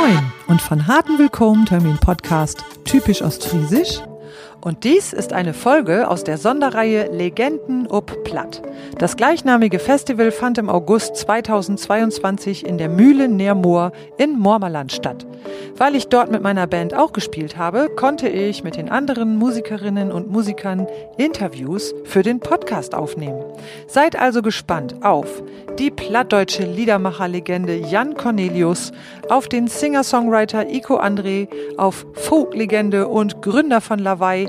Moin. Und von harten Willkommen Termin Podcast typisch Ostfriesisch und dies ist eine Folge aus der Sonderreihe Legenden ob Platt. Das gleichnamige Festival fand im August 2022 in der Mühle Neermoor in Mormerland statt. Weil ich dort mit meiner Band auch gespielt habe, konnte ich mit den anderen Musikerinnen und Musikern Interviews für den Podcast aufnehmen. Seid also gespannt auf die plattdeutsche Liedermacherlegende Jan Cornelius, auf den Singer-Songwriter Iko André, auf Folklegende und Gründer von Lawaai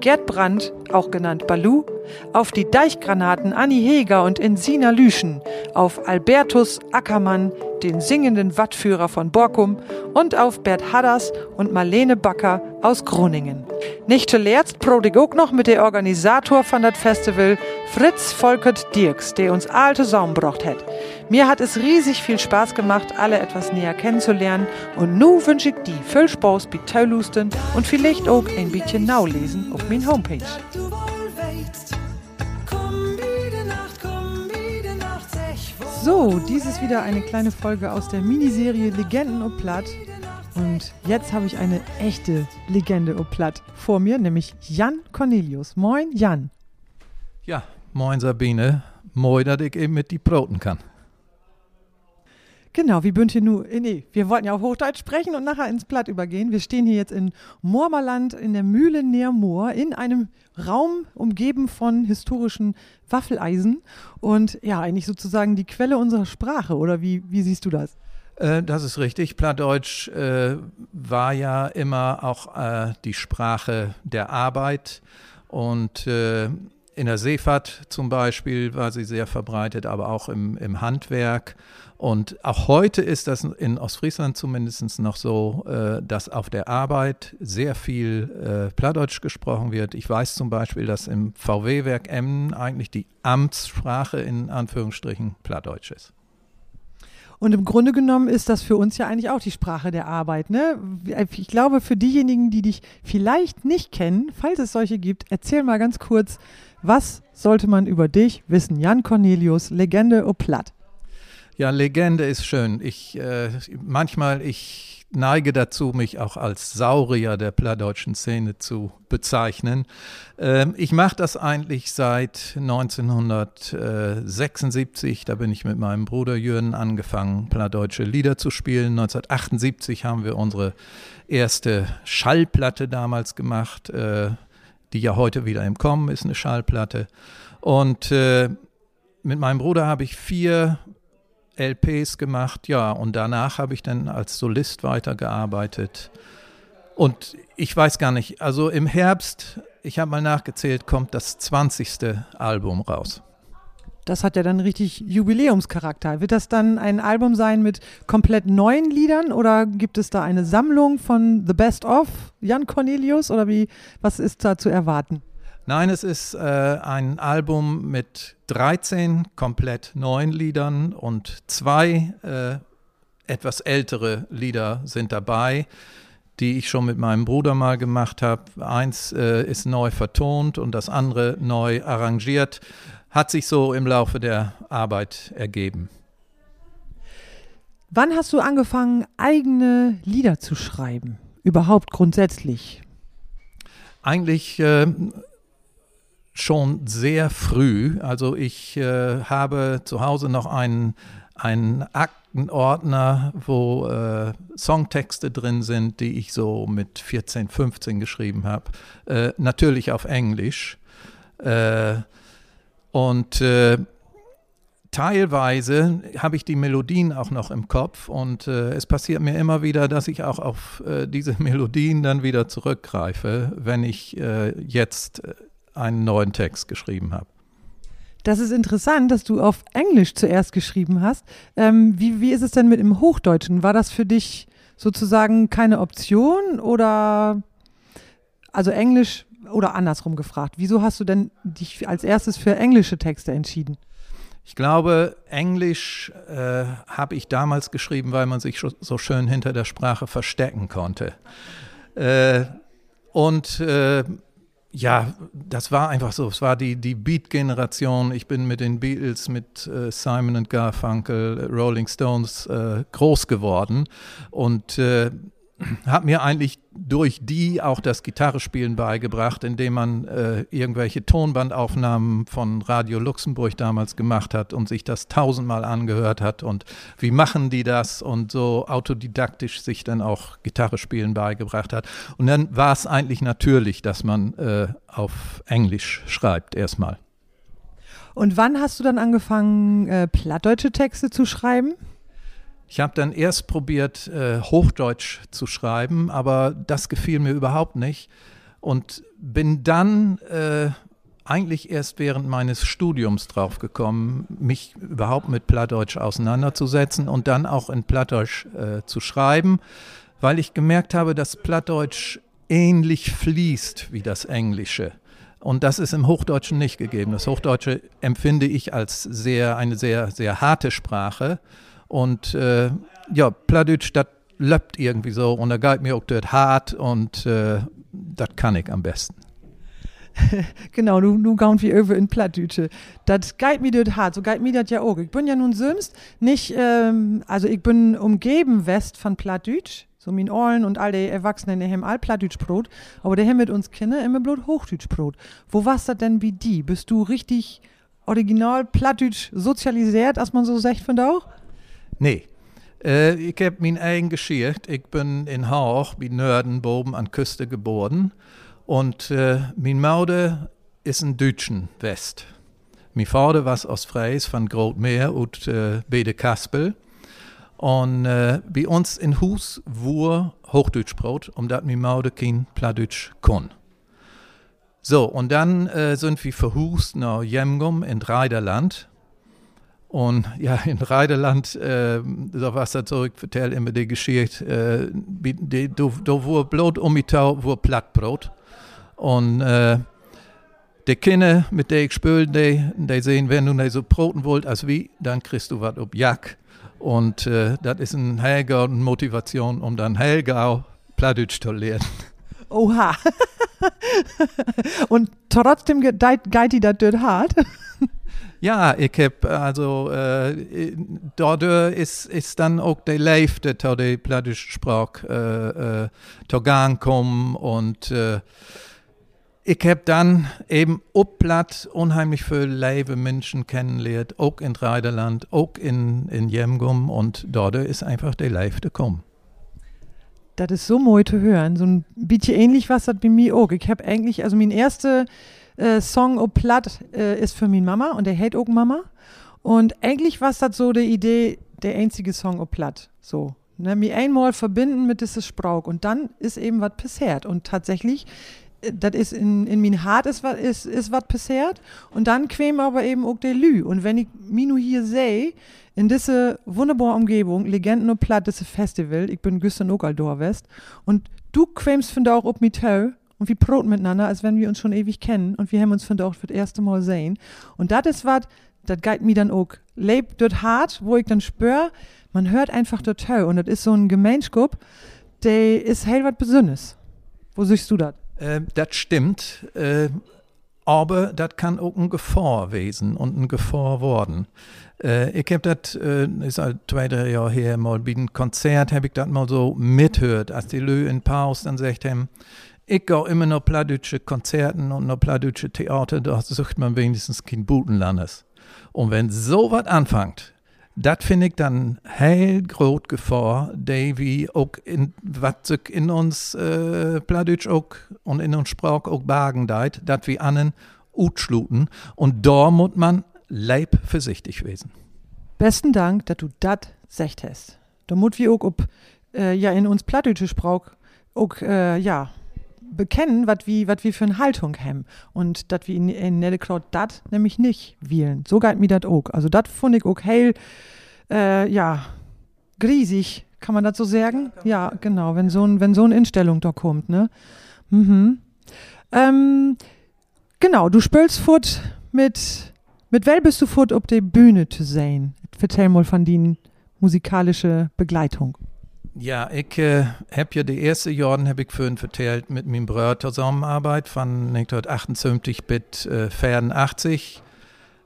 Gerd Brandt, auch genannt Balu, auf die Deichgranaten Anni Heger und Insina Lüschen, auf Albertus Ackermann, den singenden Wattführer von Borkum und auf Bert Hadders und Marlene Backer aus Groningen. Nicht zuletzt prodig auch noch mit der Organisator von das Festival, Fritz Volkert Dirks, der uns alte Saum brocht hat. Mir hat es riesig viel Spaß gemacht, alle etwas näher kennenzulernen und nu wünsche ich die viel Spaß bei Teulusten und vielleicht auch ein bisschen Naulesen auf mein Homepage. So, dies ist wieder eine kleine Folge aus der Miniserie Legenden und Platt. Und jetzt habe ich eine echte Legende und Platt vor mir, nämlich Jan Cornelius. Moin, Jan. Ja, moin Sabine. Moin, dass ich eben mit die Broten kann. Genau, wie bünd hier nur, äh, nee, wir wollten ja auch Hochdeutsch sprechen und nachher ins Platt übergehen. Wir stehen hier jetzt in Moormerland in der Mühle näher Moor in einem Raum umgeben von historischen Waffeleisen und ja, eigentlich sozusagen die Quelle unserer Sprache oder wie, wie siehst du das? Äh, das ist richtig. Plattdeutsch äh, war ja immer auch äh, die Sprache der Arbeit und äh, in der Seefahrt zum Beispiel war sie sehr verbreitet, aber auch im, im Handwerk. Und auch heute ist das in Ostfriesland zumindest noch so, äh, dass auf der Arbeit sehr viel äh, Plattdeutsch gesprochen wird. Ich weiß zum Beispiel, dass im VW-Werk Emmen eigentlich die Amtssprache in Anführungsstrichen Plattdeutsch ist. Und im Grunde genommen ist das für uns ja eigentlich auch die Sprache der Arbeit. Ne? Ich glaube, für diejenigen, die dich vielleicht nicht kennen, falls es solche gibt, erzähl mal ganz kurz, was sollte man über dich wissen? Jan Cornelius, Legende o Platt. Ja, Legende ist schön. Ich äh, manchmal ich neige dazu, mich auch als Saurier der plattdeutschen Szene zu bezeichnen. Ähm, ich mache das eigentlich seit 1976. Da bin ich mit meinem Bruder Jürgen angefangen, plattdeutsche Lieder zu spielen. 1978 haben wir unsere erste Schallplatte damals gemacht, äh, die ja heute wieder im Kommen ist, eine Schallplatte. Und äh, mit meinem Bruder habe ich vier LPs gemacht, ja, und danach habe ich dann als Solist weitergearbeitet. Und ich weiß gar nicht, also im Herbst, ich habe mal nachgezählt, kommt das 20. Album raus. Das hat ja dann richtig Jubiläumscharakter. Wird das dann ein Album sein mit komplett neuen Liedern oder gibt es da eine Sammlung von The Best of Jan Cornelius oder wie, was ist da zu erwarten? Nein, es ist äh, ein Album mit 13 komplett neuen Liedern und zwei äh, etwas ältere Lieder sind dabei, die ich schon mit meinem Bruder mal gemacht habe. Eins äh, ist neu vertont und das andere neu arrangiert. Hat sich so im Laufe der Arbeit ergeben. Wann hast du angefangen, eigene Lieder zu schreiben? Überhaupt grundsätzlich? Eigentlich äh, schon sehr früh. Also ich äh, habe zu Hause noch einen, einen Aktenordner, wo äh, Songtexte drin sind, die ich so mit 14, 15 geschrieben habe. Äh, natürlich auf Englisch. Äh, und äh, teilweise habe ich die Melodien auch noch im Kopf und äh, es passiert mir immer wieder, dass ich auch auf äh, diese Melodien dann wieder zurückgreife, wenn ich äh, jetzt äh, einen neuen Text geschrieben habe. Das ist interessant, dass du auf Englisch zuerst geschrieben hast. Ähm, wie, wie ist es denn mit dem Hochdeutschen? War das für dich sozusagen keine Option oder also Englisch oder andersrum gefragt? Wieso hast du denn dich als erstes für englische Texte entschieden? Ich glaube, Englisch äh, habe ich damals geschrieben, weil man sich so schön hinter der Sprache verstecken konnte. Äh, und äh, ja, das war einfach so. Es war die, die Beat-Generation. Ich bin mit den Beatles, mit äh, Simon und Garfunkel, Rolling Stones äh, groß geworden. Und äh, habe mir eigentlich durch die auch das Gitarrespielen beigebracht, indem man äh, irgendwelche Tonbandaufnahmen von Radio Luxemburg damals gemacht hat und sich das tausendmal angehört hat und wie machen die das und so autodidaktisch sich dann auch Gitarrespielen beigebracht hat. Und dann war es eigentlich natürlich, dass man äh, auf Englisch schreibt erstmal. Und wann hast du dann angefangen, äh, plattdeutsche Texte zu schreiben? Ich habe dann erst probiert, äh, Hochdeutsch zu schreiben, aber das gefiel mir überhaupt nicht und bin dann äh, eigentlich erst während meines Studiums drauf gekommen, mich überhaupt mit Plattdeutsch auseinanderzusetzen und dann auch in Plattdeutsch äh, zu schreiben, weil ich gemerkt habe, dass Plattdeutsch ähnlich fließt wie das Englische. Und das ist im Hochdeutschen nicht gegeben. Das Hochdeutsche empfinde ich als sehr, eine sehr, sehr harte Sprache. Und äh, ja, Plattdeutsch, das löppt irgendwie so und da geht mir auch dort hart und äh, das kann ich am besten. genau, du, du gaun wie über in Plattdütsche. Das geht mir dort hart, so geht mir das ja auch. Ich bin ja nun sömst nicht, ähm, also ich bin umgeben West von Plattdütsch, so min Ohren und all die Erwachsenen, die haben all Plattdütschbrot, aber der haben mit uns Kinder immer bloß Hochdütschbrot. Wo warst das denn wie die? Bist du richtig original Plattdütsch sozialisiert, als man so sagt, da auch? Nee. Äh, ich habe mein eigen Geschichte. Ich bin in Haag, bei Nörden, boven an Küste geboren. Und äh, mein Mutter ist ein Deutschen West. Mein Vater war aus Freis von Grotmeer und äh, Bede Kaspel. Und äh, bei uns in Hus war Hochdeutschbrot, omdat mein Mutter kein Plattdeutsch kon. So, und dann äh, sind wir verhust nach Jemgum in Reiderland. Und ja, in Reideland, äh, da was er zurück, vertell immer die Geschichte, äh, da wo Blut um mich wo Plattbrot. Und äh, die Kinder, mit denen ich spiele, die, die sehen, wenn du nicht so broten wollt als wie, dann kriegst du was ob Jack. Und äh, das ist eine Helga Motivation, um dann Helga Plattdeutsch zu lernen. Oha. Und trotzdem geht die das dort hart. Ja, ich habe also äh, dort ist, ist dann auch der Leifte, der die plattische Sprache äh, äh, kommen und äh, ich habe dann eben ob Platt unheimlich viele leibe Menschen kennengelernt, auch in Reiderland, auch in, in Jemgum und dort ist einfach der Leifte kommen. Das ist so mooi zu hören. So ein bisschen ähnlich was das bei mir auch. Ich habe eigentlich, also mein erster äh, Song ob Platt äh, ist für meine Mama und der hält auch Mama. Und eigentlich war das so die Idee, der einzige Song ob Platt. So. Ne, mir einmal verbinden mit dieses Sprauch und dann ist eben was passiert. Und tatsächlich, äh, das ist in, in mein Hart ist was ist, ist passiert und dann quäm aber eben auch der Lü. Und wenn ich Minu hier sehe, in diese wunderbare Umgebung, Legenden und Platt, dieses Festival, ich bin Güsten auch West und du quämst von da auch ob mit und wir broten miteinander, als wenn wir uns schon ewig kennen und wir haben uns von dort für das erste Mal sehen. Und das ist was, das geht mir dann auch. Lebt dort hart, wo ich dann spür, man hört einfach dort. Und das ist so ein Gemeinschap, der ist hell was Besonderes. Wo siehst du das? Äh, das stimmt. Äh, aber das kann auch ein Gefahr wesen und ein Gefahr worden. Äh, ich habe das, äh, ist halt zwei, drei Jahre her, mal bei einem Konzert, habe ich das mal so mithört, als die Lö in Pause dann sagt ich gehe immer noch plattdeutsche Konzerten und noch plattdeutsche Theater, da sucht man wenigstens kein Butenlandes. Und wenn so was anfängt, das finde ich dann hellgroß Gefahr, die wie auch in, was in uns äh, Plattdeutsch auch und in uns Sprach auch bagen deit, dass wir annen utschluten. Und da muss man leib vorsichtig wesen. Besten Dank, dass du das secht hast. Da muss wir auch ob, äh, ja in uns Plattdeutsche Sprach auch, äh, ja, bekennen, was wie, wat wie für eine Haltung haben. Und dat wie in, in Nellekraut dat nämlich nicht wählen. So geht mir das auch. Also das fand ich auch hell, äh, ja, griesig, kann man das so sagen? Ja, genau, wenn so, ein, wenn so eine Instellung da kommt, ne? Mhm. Ähm, genau, du spielst fort mit, mit wel bist du fort auf der Bühne zu sehen? Erzähl mal von deiner musikalischen Begleitung. Ja, ich äh, habe ja die erste Jahre, habe ich vorhin vertellt, mit meinem Bruder zusammenarbeit von 1978 bis äh, 84.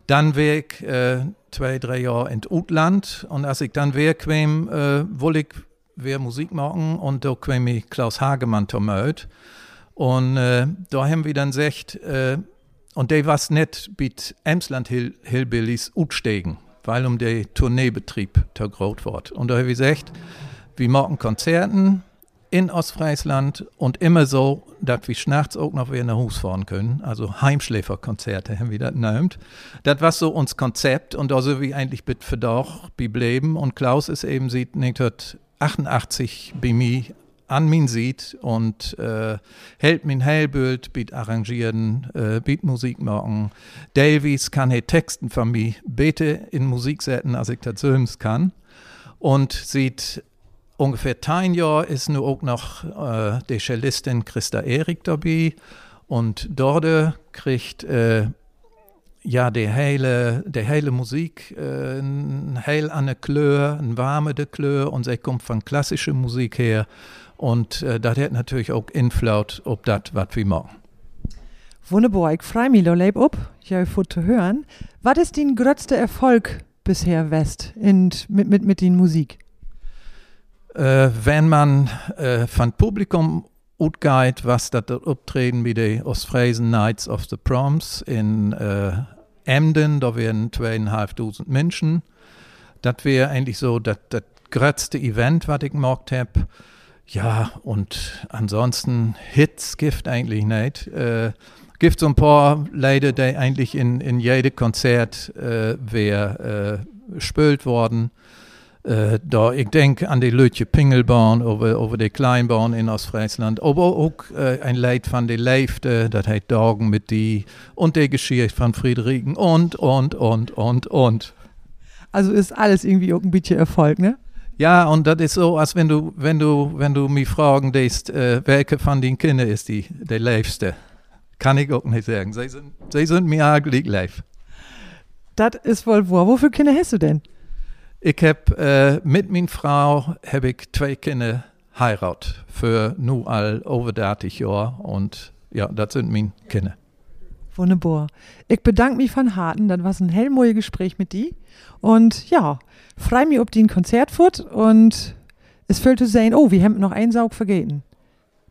Dann war ich äh, zwei, drei Jahre in Utland und als ich dann wieder kam, äh, wollte ich wieder Musik machen und da kam ich Klaus Hagemann zum Und äh, da haben wir dann gesagt, äh, und der was nicht mit Emsland Hill, Hillbillies utsteigen, weil um den Tourneebetrieb der groß wird. Und da habe ich gesagt, wir machen Konzerten in Ostfriesland und immer so, dass wir nachts auch noch wieder nach Hus fahren können. Also Heimschläferkonzerte haben wir das genannt. Das war so uns Konzept und da sind wir eigentlich mit Verdacht geblieben. Und Klaus ist eben seit 1988 bei mir an min sieht und äh, hält min Hellbild, biet arrangieren, äh, biet Musik machen. Davies kann he Texten von mir bete in Musik setzen, als ich das selbst kann. Und sieht ungefähr ein Jahr ist nur auch noch äh, die Cellistin Christa Erik dabei und dort kriegt äh, ja die heile, die heile Musik äh, ein heil an der Klör, ein warme de Klör und sie kommt von klassischer Musik her und äh, das hat natürlich auch Inflaut, ob das was wir machen. Wunderbar, ich freue mich, leib ob, ja, zu hören. Was ist dein größter Erfolg bisher, West, in, mit, mit, mit den Musik? Äh, wenn man äh, von Publikum utgeht, was das Auftreten mit den Ostfriesen Knights of the Proms in äh, Emden, da wären zweieinhalbtausend Menschen. Das wäre eigentlich so das, das größte Event, was ich gemacht habe. Ja, und ansonsten Hits gibt eigentlich nicht. Äh, gibt so ein paar Leute, die eigentlich in, in jedem Konzert äh, wär, äh, spült worden. Äh, da, ich denke an die Lütje Pingelbahn over, over die Kleinbahn in Ostfriesland, aber auch äh, ein Lied von der Leifte, das heißt Dagen mit die und der Geschichte von Friedrichen und, und, und, und, und. Also ist alles irgendwie auch ein bisschen Erfolg, ne? Ja, und das ist so, als wenn du, wenn du, wenn du mich fragen lässt, äh, welche von den Kindern ist die, der liebste. Kann ich auch nicht sagen. Sie sind, sie sind mir eigentlich live. Das ist wohl wahr. Wofür Kinder hast du denn? Ich habe äh, mit meiner Frau habe ich zwei Kinder heiratet für nur all over 30 Jahre und ja, das sind meine Kinder. Wunderbar. Ich bedanke mich von Harten, das war ein hellmoiges Gespräch mit dir und ja, freue mich ob die ein Konzert fort und es fällt zu sehen, oh, wir haben noch einen Saug vergeben.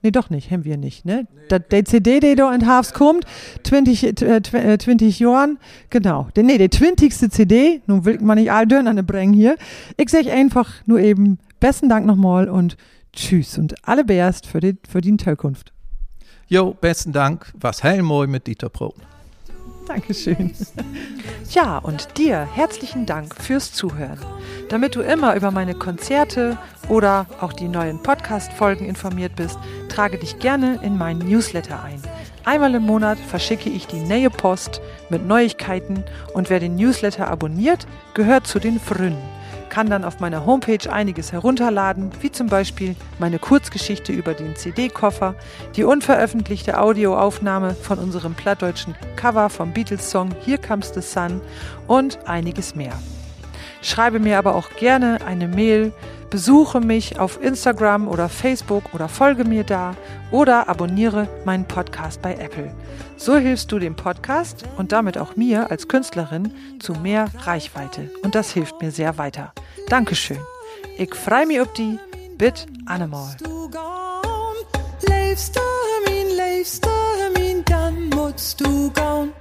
Nee, doch nicht, haben wir nicht, ne? Nee, der CD, der da in Harfs kommt, 20, äh, 20 Jahren, genau. Der, nee, der 20. CD, nun will man nicht all Döner bringen hier. Ich sage einfach nur eben besten Dank nochmal und tschüss und alle Bärst für die, für die Tölkunft. Jo, besten Dank, was hellmoy mit Dieter Pro. Dankeschön. Ja, und dir herzlichen Dank fürs Zuhören. Damit du immer über meine Konzerte oder auch die neuen Podcast-Folgen informiert bist, trage dich gerne in meinen Newsletter ein. Einmal im Monat verschicke ich die neue Post mit Neuigkeiten und wer den Newsletter abonniert, gehört zu den Frünen kann dann auf meiner Homepage einiges herunterladen, wie zum Beispiel meine Kurzgeschichte über den CD-Koffer, die unveröffentlichte Audioaufnahme von unserem plattdeutschen Cover vom Beatles-Song Here Comes the Sun und einiges mehr. Schreibe mir aber auch gerne eine Mail, besuche mich auf Instagram oder Facebook oder folge mir da oder abonniere meinen Podcast bei Apple. So hilfst du dem Podcast und damit auch mir als Künstlerin zu mehr Reichweite und das hilft mir sehr weiter. Dankeschön. Ich freue mich auf die Bit Animal. Leefst du min, leefst du min, dann musst du gehen.